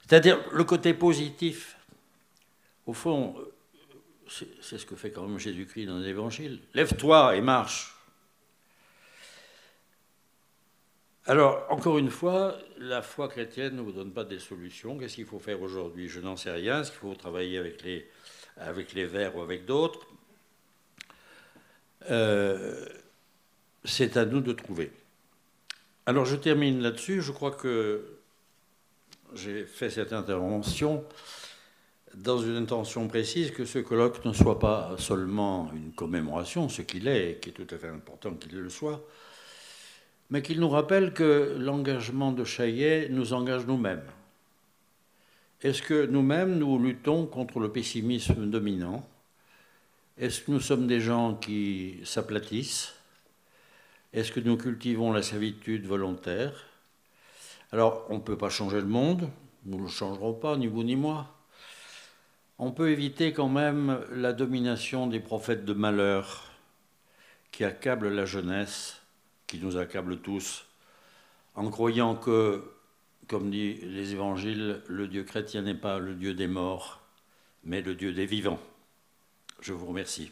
Speaker 2: C'est-à-dire le côté positif au fond, c'est ce que fait quand même Jésus-Christ dans l'Évangile. Lève-toi et marche. Alors, encore une fois, la foi chrétienne ne vous donne pas des solutions. Qu'est-ce qu'il faut faire aujourd'hui? Je n'en sais rien. Est-ce qu'il faut travailler avec les, avec les verts ou avec d'autres? Euh, C'est à nous de trouver. Alors, je termine là-dessus. Je crois que j'ai fait cette intervention dans une intention précise que ce colloque ne soit pas seulement une commémoration, ce qu'il est, et qui est tout à fait important qu'il le soit, mais qu'il nous rappelle que l'engagement de Chaillet nous engage nous-mêmes. Est-ce que nous-mêmes, nous luttons contre le pessimisme dominant? Est-ce que nous sommes des gens qui s'aplatissent? Est-ce que nous cultivons la servitude volontaire? Alors, on ne peut pas changer le monde, nous ne le changerons pas, ni vous ni moi on peut éviter quand même la domination des prophètes de malheur qui accablent la jeunesse, qui nous accablent tous, en croyant que, comme dit les évangiles, le Dieu chrétien n'est pas le Dieu des morts, mais le Dieu des vivants. Je vous remercie.